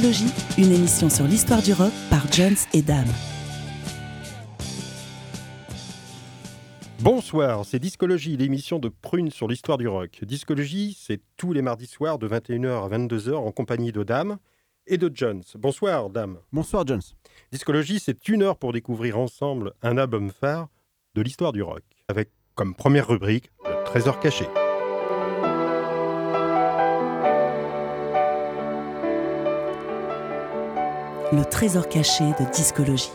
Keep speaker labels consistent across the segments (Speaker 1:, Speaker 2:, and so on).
Speaker 1: Discologie, une émission sur l'histoire du rock par Jones et Dame.
Speaker 2: Bonsoir, c'est Discologie, l'émission de Prune sur l'histoire du rock. Discologie, c'est tous les mardis soirs de 21h à 22h en compagnie de Dame et de Jones. Bonsoir, Dame.
Speaker 3: Bonsoir, Jones.
Speaker 2: Discologie, c'est une heure pour découvrir ensemble un album phare de l'histoire du rock, avec comme première rubrique le trésor caché.
Speaker 1: Le trésor caché de discologie.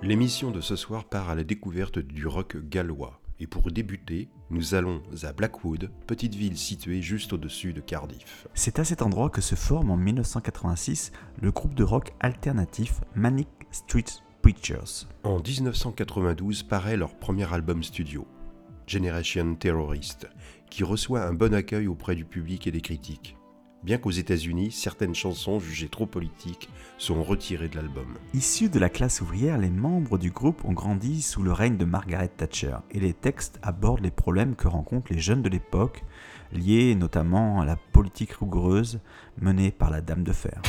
Speaker 4: L'émission de ce soir part à la découverte du rock gallois. Et pour débuter, nous allons à Blackwood, petite ville située juste au-dessus de Cardiff.
Speaker 3: C'est à cet endroit que se forme en 1986 le groupe de rock alternatif Manic Street Preachers.
Speaker 4: En 1992 paraît leur premier album studio, Generation Terrorist, qui reçoit un bon accueil auprès du public et des critiques bien qu'aux États-Unis, certaines chansons jugées trop politiques sont retirées de l'album.
Speaker 3: Issus de la classe ouvrière, les membres du groupe ont grandi sous le règne de Margaret Thatcher et les textes abordent les problèmes que rencontrent les jeunes de l'époque, liés notamment à la politique rigoureuse menée par la Dame de Fer.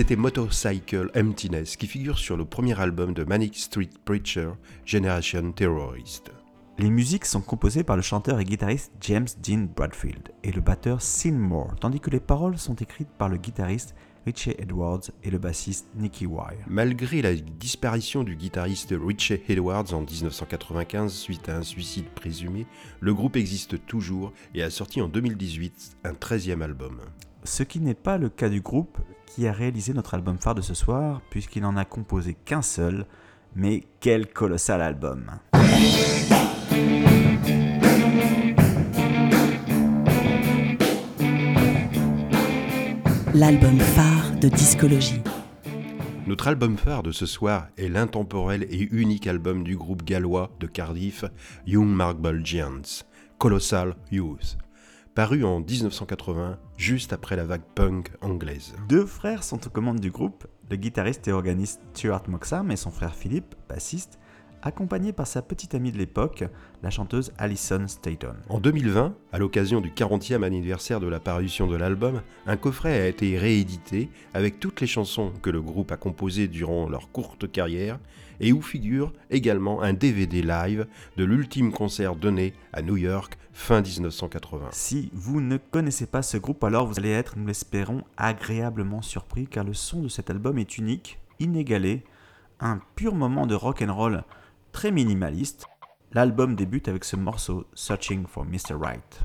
Speaker 4: C'était Motorcycle Emptiness qui figure sur le premier album de Manic Street Preacher, Generation Terrorist.
Speaker 3: Les musiques sont composées par le chanteur et guitariste James Dean Bradfield et le batteur Sin Moore, tandis que les paroles sont écrites par le guitariste Richie Edwards et le bassiste Nicky Wire.
Speaker 4: Malgré la disparition du guitariste Richie Edwards en 1995 suite à un suicide présumé, le groupe existe toujours et a sorti en 2018 un 13e album.
Speaker 3: Ce qui n'est pas le cas du groupe qui a réalisé notre album phare de ce soir, puisqu'il n'en a composé qu'un seul, mais quel colossal album
Speaker 1: L'album phare de discologie.
Speaker 4: Notre album phare de ce soir est l'intemporel et unique album du groupe gallois de Cardiff, Young Marble Giants, Colossal Youth, paru en 1980, juste après la vague punk anglaise.
Speaker 3: Deux frères sont aux commandes du groupe, le guitariste et organiste Stuart Moxham et son frère Philippe, bassiste, accompagné par sa petite amie de l'époque, la chanteuse Alison Staton.
Speaker 4: En 2020, à l'occasion du 40e anniversaire de la parution de l'album, un coffret a été réédité avec toutes les chansons que le groupe a composées durant leur courte carrière et où figure également un DVD live de l'ultime concert donné à New York fin 1980.
Speaker 3: Si vous ne connaissez pas ce groupe, alors vous allez être, nous l'espérons, agréablement surpris car le son de cet album est unique, inégalé, un pur moment de rock and roll très minimaliste. L'album débute avec ce morceau Searching for Mr. Right.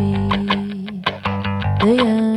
Speaker 5: Be the young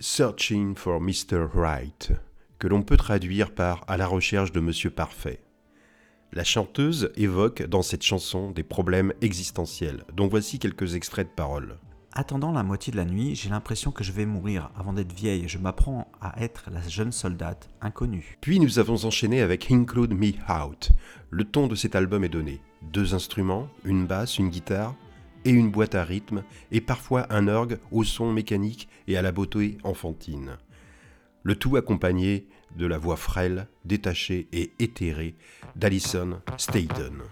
Speaker 4: Searching for Mr. Right, que l'on peut traduire par À la recherche de Monsieur Parfait. La chanteuse évoque dans cette chanson des problèmes existentiels, dont voici quelques extraits de paroles.
Speaker 3: Attendant la moitié de la nuit, j'ai l'impression que je vais mourir avant d'être vieille. Je m'apprends à être la jeune soldate inconnue.
Speaker 4: Puis nous avons enchaîné avec Include Me Out. Le ton de cet album est donné. Deux instruments, une basse, une guitare et une boîte à rythme, et parfois un orgue au son mécanique et à la beauté enfantine. Le tout accompagné de la voix frêle, détachée et éthérée d'Alison Staten.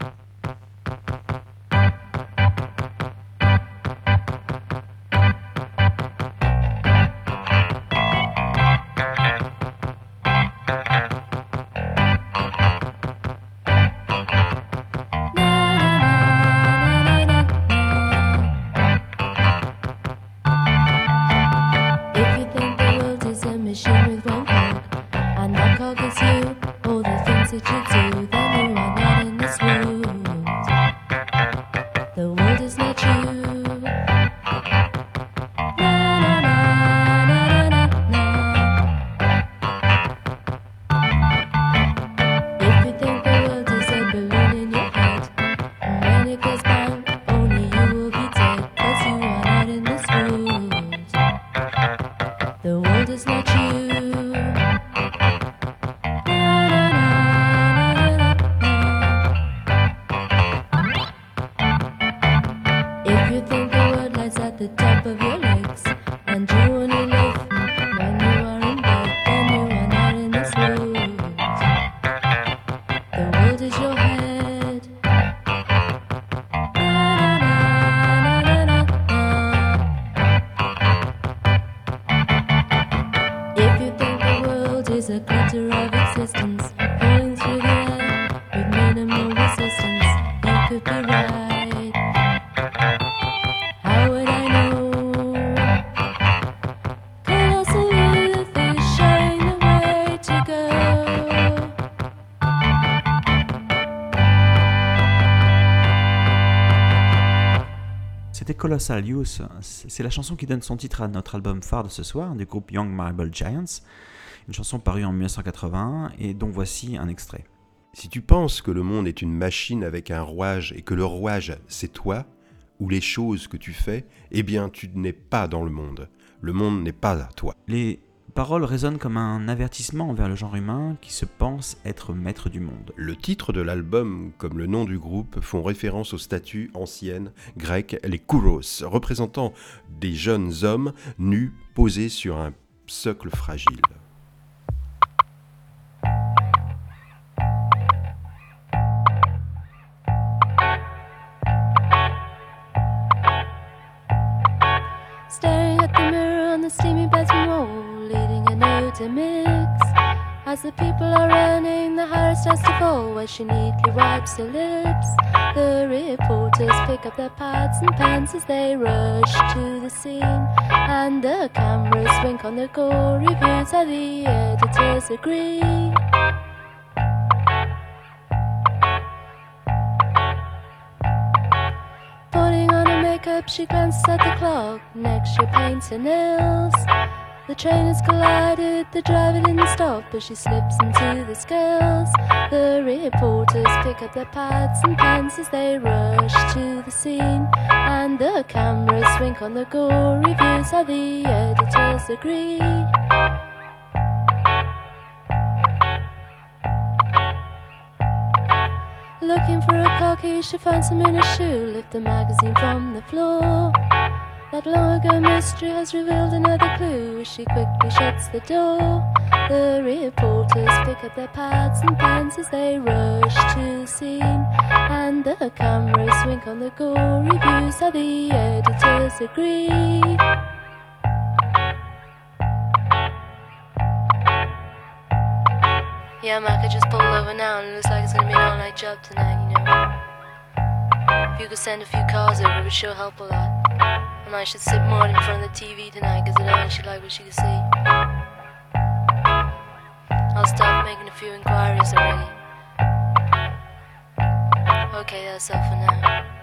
Speaker 5: Colossal Youth,
Speaker 3: c'est la chanson qui donne son titre à notre album phare de ce soir du groupe Young Marble Giants, une chanson parue en 1981 et dont voici un extrait.
Speaker 4: Si tu penses que le monde est une machine avec un rouage et que le rouage c'est toi, ou les choses que tu fais, eh bien tu n'es pas dans le monde. Le monde n'est pas à toi.
Speaker 3: Les paroles résonnent comme un avertissement envers le genre humain qui se pense être maître du monde.
Speaker 4: Le titre de l'album, comme le nom du groupe, font référence aux statues anciennes grecques, les kouros, représentant des jeunes hommes nus posés sur un socle fragile.
Speaker 5: As the people are running, the Harris starts to fall where she neatly wipes her lips. The reporters pick up their pads and pens as they rush to the scene, and the cameras wink on the gore reviews. How the editors agree. Putting on her makeup, she glances at the clock. Next, she paints her nails. The train has collided, the driver didn't stop but she slips into the scales. The reporters pick up their pads and pens as they rush to the scene. And the cameras swing on the gore reviews, how the editors agree. Looking for a car key, she finds him in a shoe. Lift the magazine from the floor. That long ago mystery has revealed another clue. She quickly shuts the door. The reporters pick up their pads and pens as they rush to scene. And the cameras wink on the gore reviews, how the editors agree. Yeah, Mac, I just pulled over now and it looks like it's gonna be an all night job tonight, you know. If you could send a few cars over, it would sure help a lot. And I should sit more in front of the TV tonight, cause I know like what she can see. I'll start making a few inquiries already. Okay, that's all for now.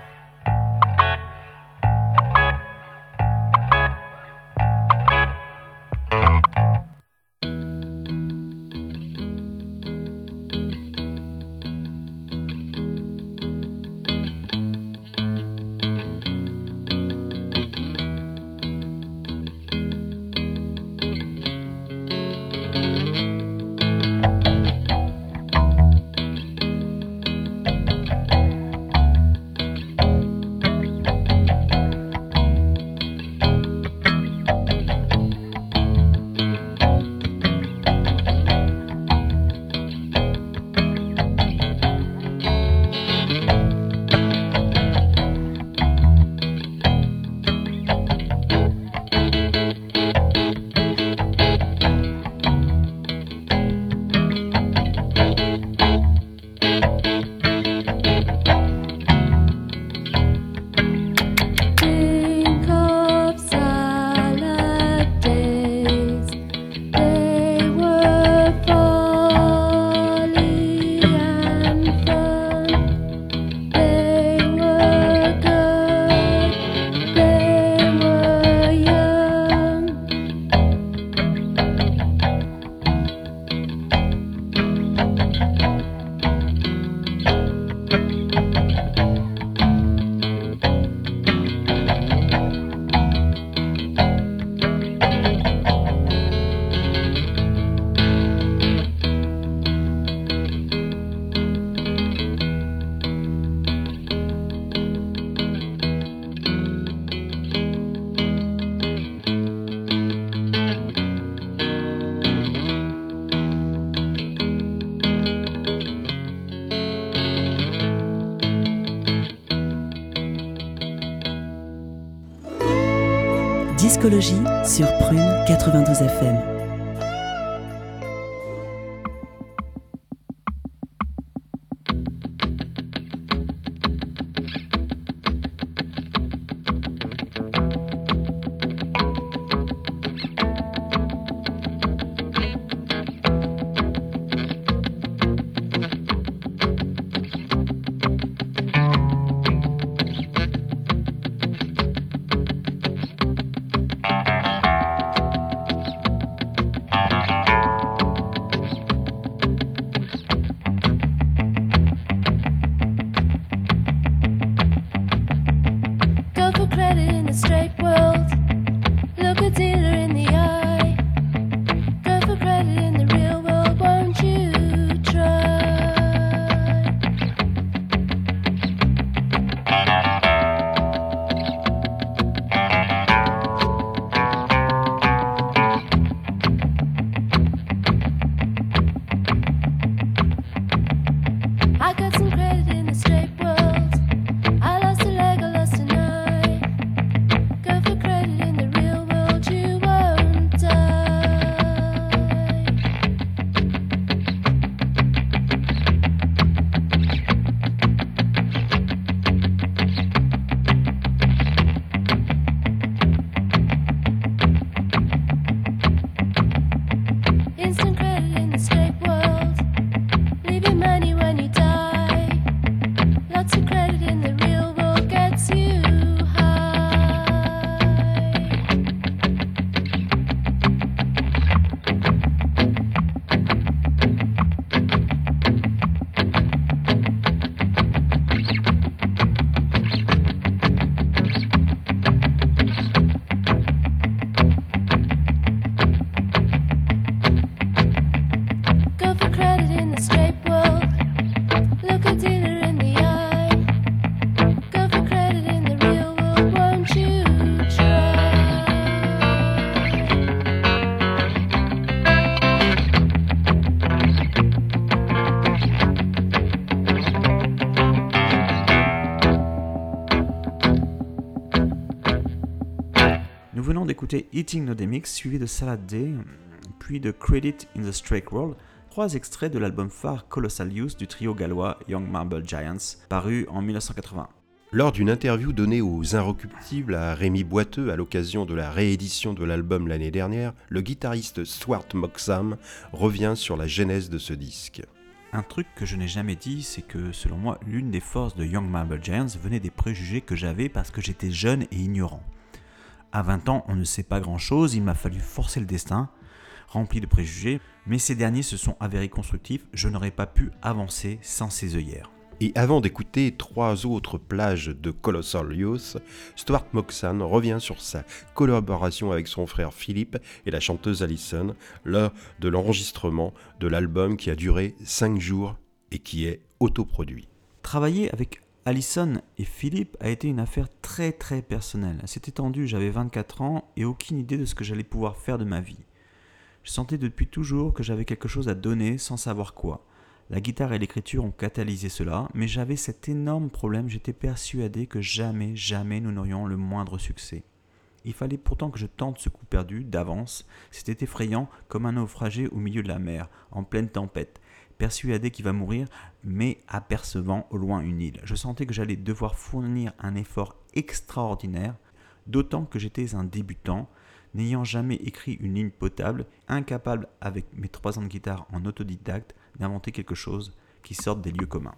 Speaker 1: Sur Prune 92 FM.
Speaker 3: Eating No Demix, suivi de Salad Day, puis de Credit in the Strike World, trois extraits de l'album phare Colossal Youth du trio gallois Young Marble Giants, paru en 1980.
Speaker 4: Lors d'une interview donnée aux Inrecuptibles à Rémi Boiteux à l'occasion de la réédition de l'album l'année dernière, le guitariste Swart Moxham revient sur la genèse de ce disque.
Speaker 3: Un truc que je n'ai jamais dit, c'est que selon moi, l'une des forces de Young Marble Giants venait des préjugés que j'avais parce que j'étais jeune et ignorant. À 20 ans, on ne sait pas grand chose, il m'a fallu forcer le destin, rempli de préjugés, mais ces derniers se sont avérés constructifs, je n'aurais pas pu avancer sans ces œillères.
Speaker 4: Et avant d'écouter trois autres plages de Colossal Youth, Stuart Moxan revient sur sa collaboration avec son frère Philippe et la chanteuse Alison lors de l'enregistrement de l'album qui a duré 5 jours et qui est autoproduit.
Speaker 3: Travailler avec Alison et Philippe a été une affaire très très personnelle. C'était tendu, j'avais 24 ans et aucune idée de ce que j'allais pouvoir faire de ma vie. Je sentais depuis toujours que j'avais quelque chose à donner sans savoir quoi. La guitare et l'écriture ont catalysé cela, mais j'avais cet énorme problème, j'étais persuadé que jamais, jamais nous n'aurions le moindre succès. Il fallait pourtant que je tente ce coup perdu d'avance, c'était effrayant comme un naufragé au milieu de la mer, en pleine tempête, persuadé qu'il va mourir, mais apercevant au loin une île. Je sentais que j'allais devoir fournir un effort extraordinaire, d'autant que j'étais un débutant, n'ayant jamais écrit une ligne potable, incapable avec mes trois ans de guitare en autodidacte d'inventer quelque chose qui sorte des lieux communs.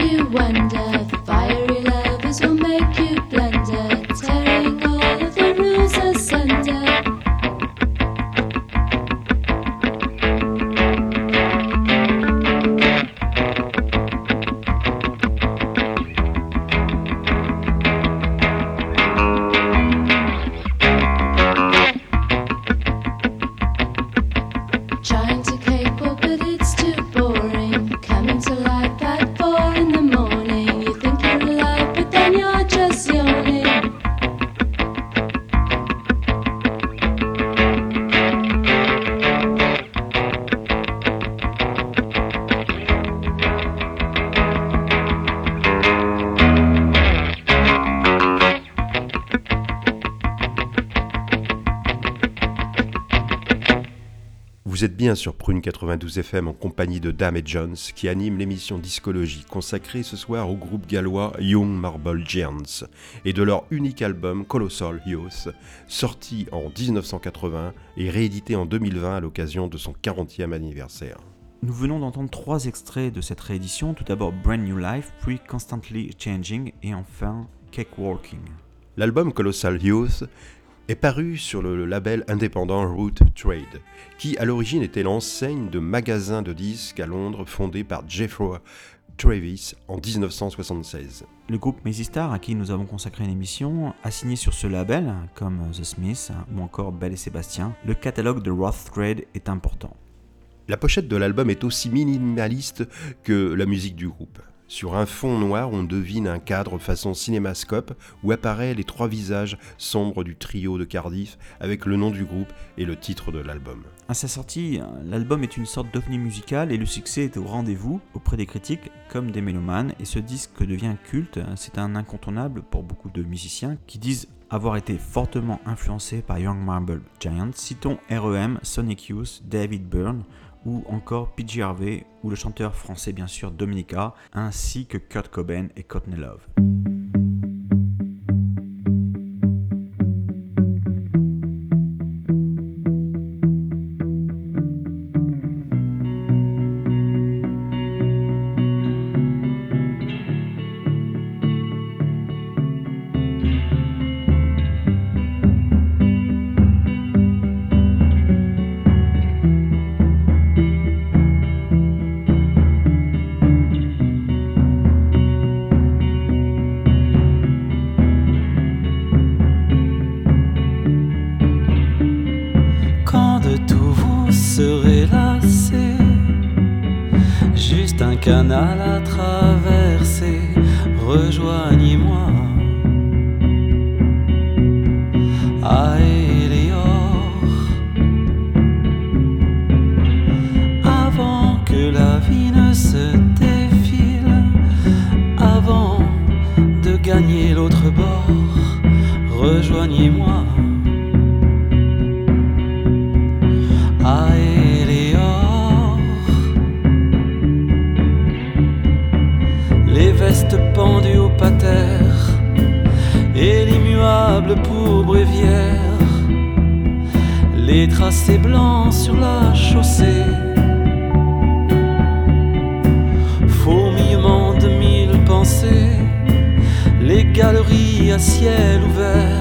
Speaker 5: You under.
Speaker 4: Bien sur Prune 92 FM en compagnie de Dame et Jones qui anime l'émission Discologie consacrée ce soir au groupe gallois Young Marble Giants et de leur unique album Colossal Youth sorti en 1980 et réédité en 2020 à l'occasion de son 40e anniversaire.
Speaker 3: Nous venons d'entendre trois extraits de cette réédition, tout d'abord Brand New Life, puis Constantly Changing et enfin Cakewalking.
Speaker 4: L'album Colossal Youth est paru sur le label indépendant Root Trade, qui à l'origine était l'enseigne de magasins de disques à Londres fondé par Jeffrey Travis en 1976.
Speaker 3: Le groupe Mazy Star, à qui nous avons consacré une émission, a signé sur ce label, comme The Smiths ou encore Belle et Sébastien. Le catalogue de Roth Trade est important.
Speaker 4: La pochette de l'album est aussi minimaliste que la musique du groupe. Sur un fond noir, on devine un cadre façon cinémascope où apparaissent les trois visages sombres du trio de Cardiff avec le nom du groupe et le titre de l'album.
Speaker 3: À sa sortie, l'album est une sorte d'ovni musical et le succès est au rendez-vous auprès des critiques comme des mélomanes et ce disque devient culte, c'est un incontournable pour beaucoup de musiciens qui disent avoir été fortement influencés par Young Marble Giants. Citons REM, Sonic Youth, David Byrne ou encore PG Harvey ou le chanteur français bien sûr Dominica, ainsi que Kurt Cobain et Courtney Love.
Speaker 6: Ciel ouvert.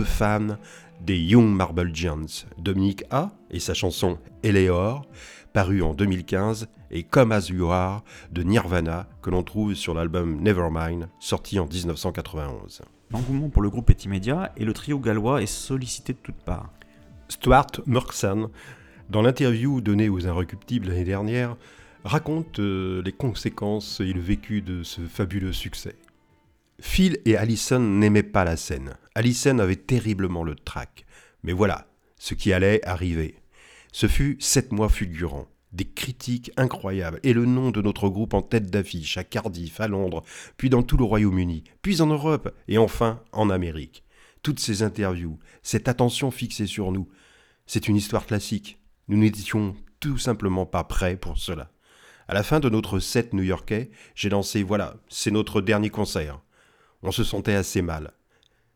Speaker 4: Deux fans des Young Marble Giants, Dominique A et sa chanson Eleor, paru en 2015, et Come As You Are de Nirvana, que l'on trouve sur l'album Nevermind, sorti en 1991.
Speaker 3: L'engouement pour le groupe est immédiat et le trio gallois est sollicité de toutes parts.
Speaker 4: Stuart Murksan, dans l'interview donnée aux Inrecuptibles l'année dernière, raconte euh, les conséquences et le vécu de ce fabuleux succès. Phil et Allison n'aimaient pas la scène. Allison avait terriblement le trac. Mais voilà, ce qui allait arriver. Ce fut sept mois fulgurants, des critiques incroyables et le nom de notre groupe en tête d'affiche à Cardiff, à Londres, puis dans tout le Royaume-Uni, puis en Europe et enfin en Amérique. Toutes ces interviews, cette attention fixée sur nous, c'est une histoire classique. Nous n'étions tout simplement pas prêts pour cela. À la fin de notre set new-yorkais, j'ai lancé Voilà, c'est notre dernier concert. On se sentait assez mal.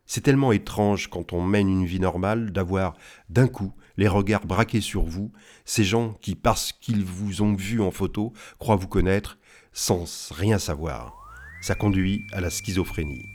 Speaker 4: C'est tellement étrange quand on mène une vie normale d'avoir d'un coup les regards braqués sur vous, ces gens qui, parce qu'ils vous ont vu en photo, croient vous connaître sans rien savoir. Ça conduit à la schizophrénie.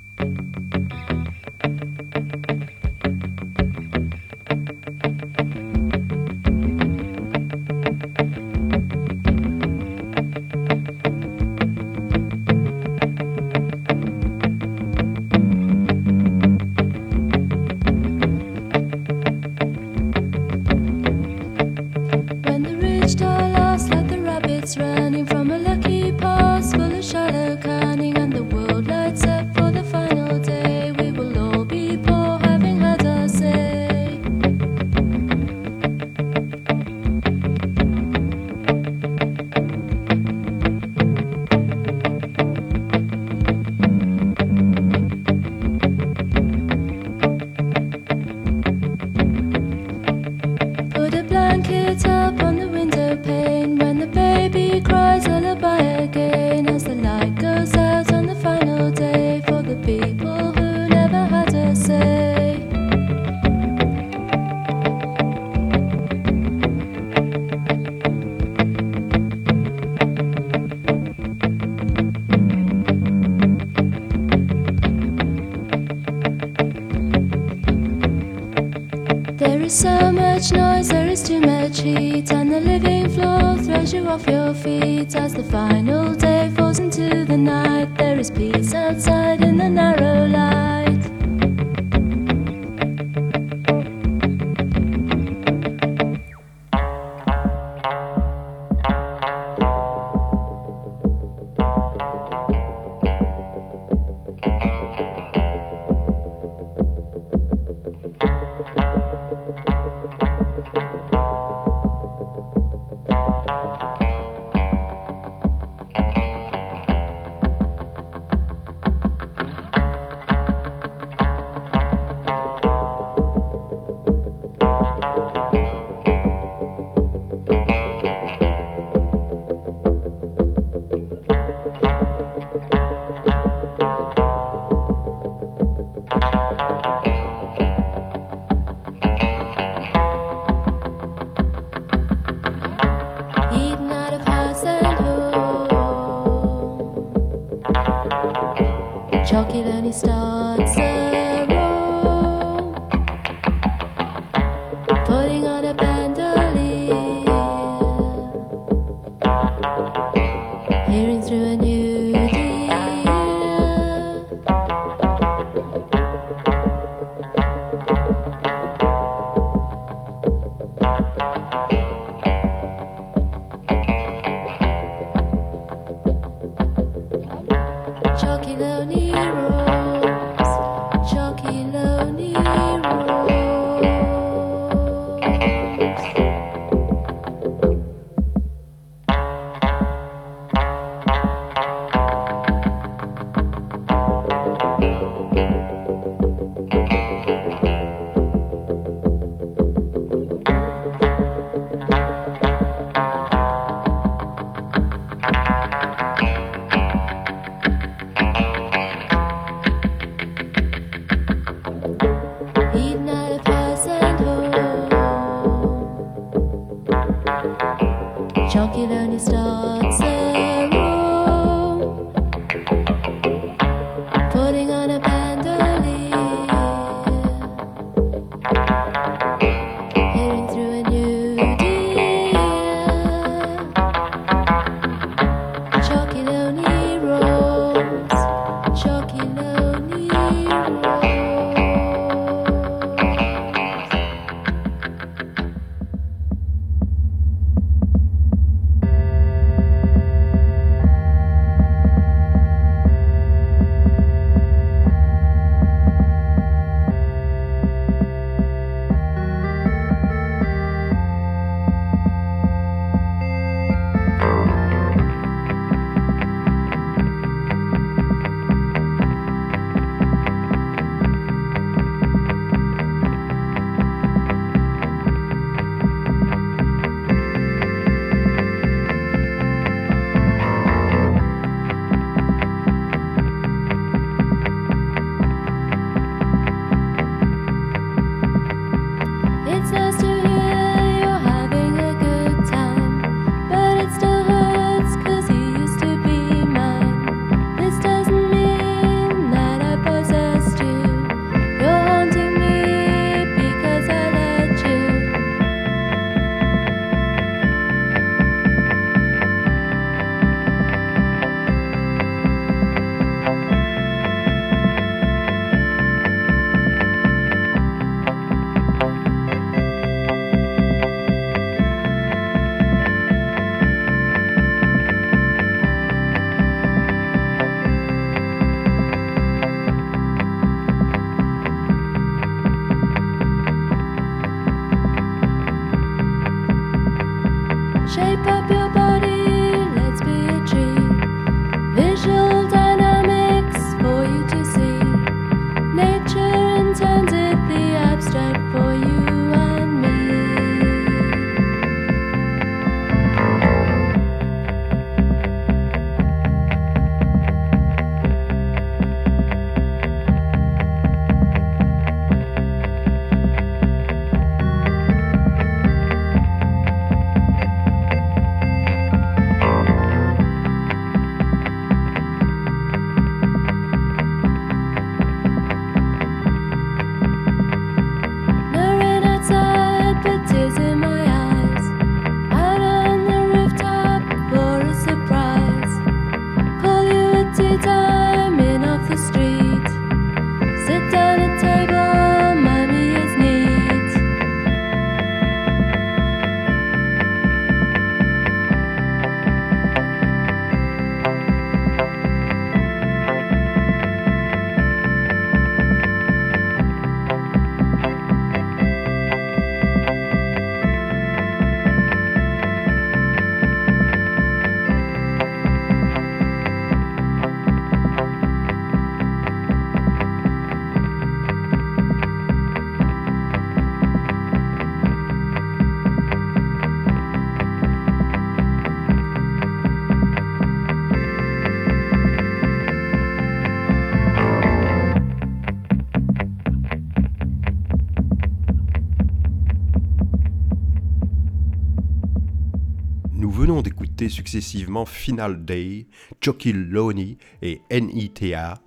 Speaker 4: Venons d'écouter successivement Final Day, Chucky Loney et NETA,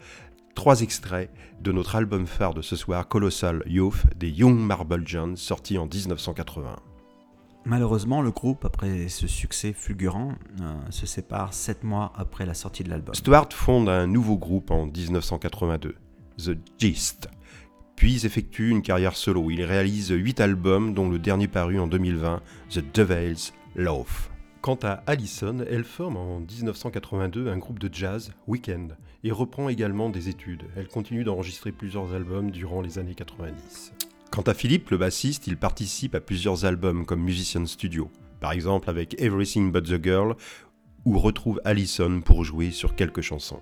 Speaker 4: trois extraits de notre album phare de ce soir, Colossal Youth, des Young Marble Jones, sorti en 1980.
Speaker 3: Malheureusement, le groupe, après ce succès fulgurant, euh, se sépare 7 mois après la sortie de l'album.
Speaker 4: Stuart fonde un nouveau groupe en 1982, The Gist, puis effectue une carrière solo. Il réalise 8 albums, dont le dernier paru en 2020, The Devil's Love. Quant à Allison, elle forme en 1982 un groupe de jazz, Weekend, et reprend également des études. Elle continue d'enregistrer plusieurs albums durant les années 90. Quant à Philippe, le bassiste, il participe à plusieurs albums comme musicien studio, par exemple avec Everything But the Girl, où retrouve Allison pour jouer sur quelques chansons.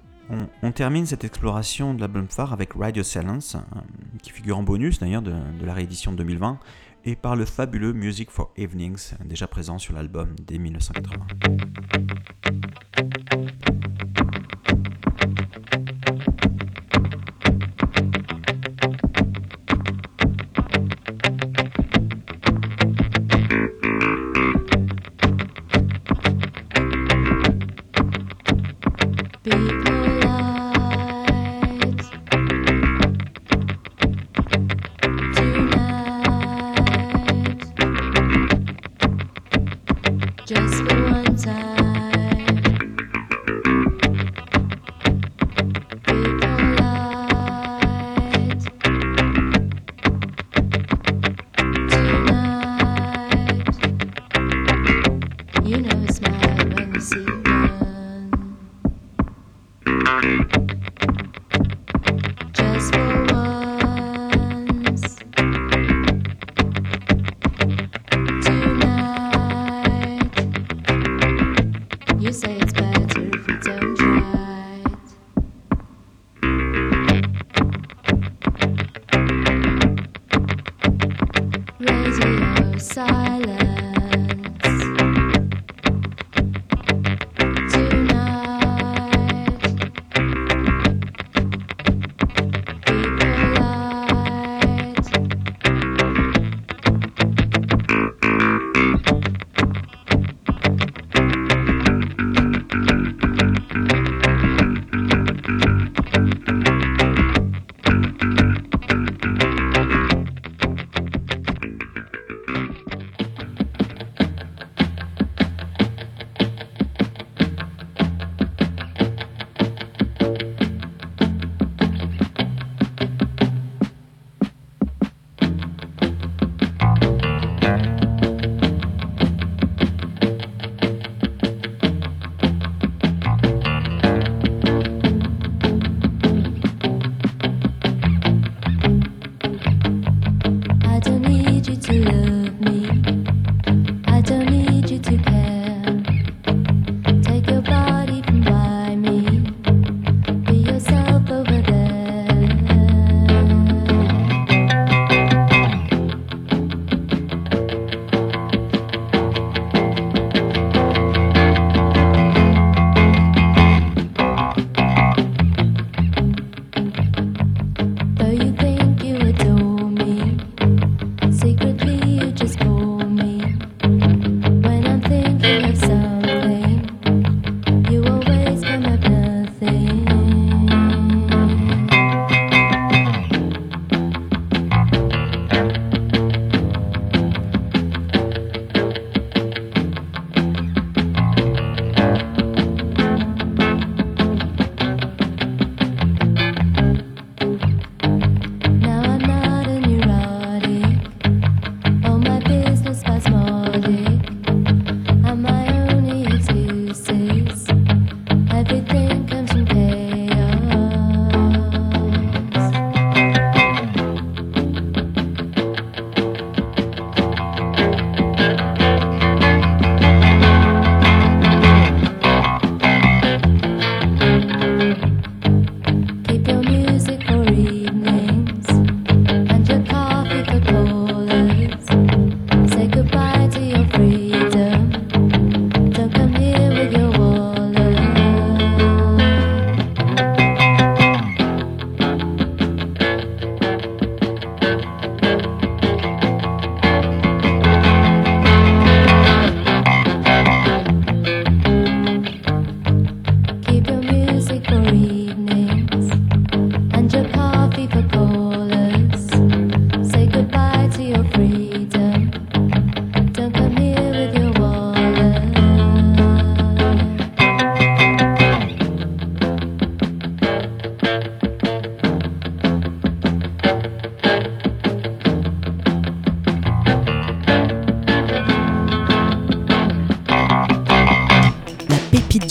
Speaker 3: On, termine cette exploration de l'album phare avec Radio Silence, euh, qui figure en bonus d'ailleurs de, de la réédition de 2020, et par le fabuleux Music for Evenings, déjà présent sur l'album dès 1980.
Speaker 5: You know a smile when you see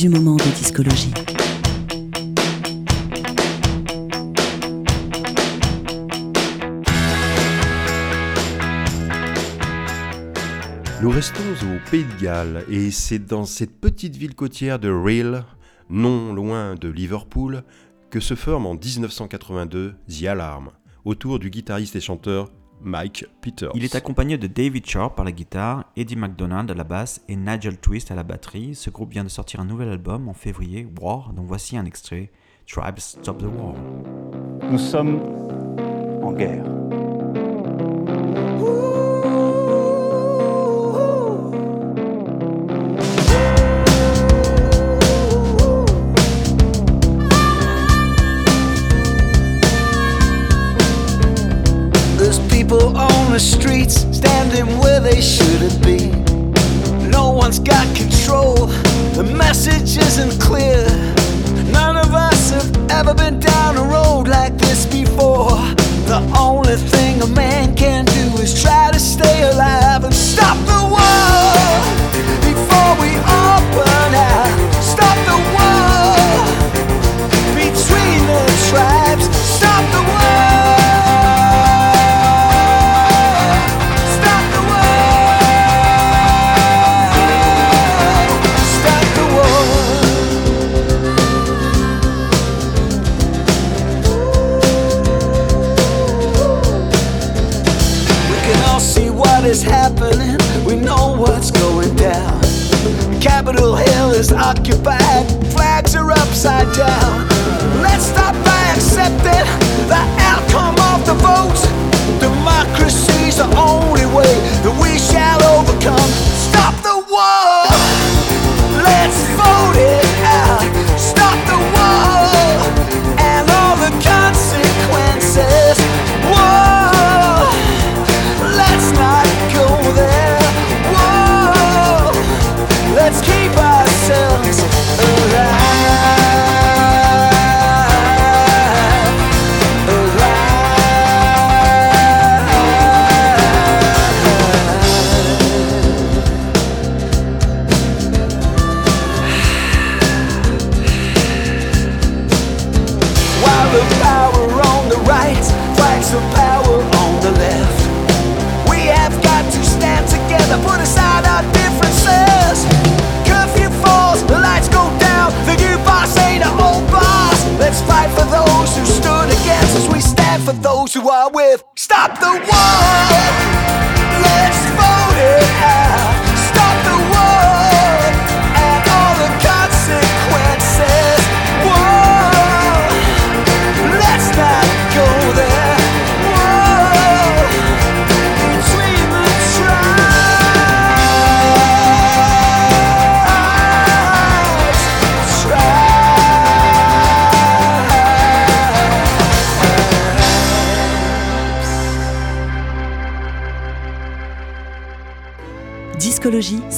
Speaker 1: moment de discologie.
Speaker 4: Nous restons au Pays de Galles et c'est dans cette petite ville côtière de Rhyl, non loin de Liverpool, que se forme en 1982 The Alarm, autour du guitariste et chanteur Mike Peters.
Speaker 3: Il est accompagné de David Sharp à la guitare, Eddie McDonald à la basse et Nigel Twist à la batterie. Ce groupe vient de sortir un nouvel album en février, War, dont voici un extrait, Tribes Stop the War.
Speaker 7: Nous sommes en guerre.
Speaker 8: The streets standing where they shouldn't be. No one's got control, the message isn't clear. None of us have ever been down a road like this before. The only thing a man can do is try to stay alive and stop the war before we all burn out. Stop the war between the tribes.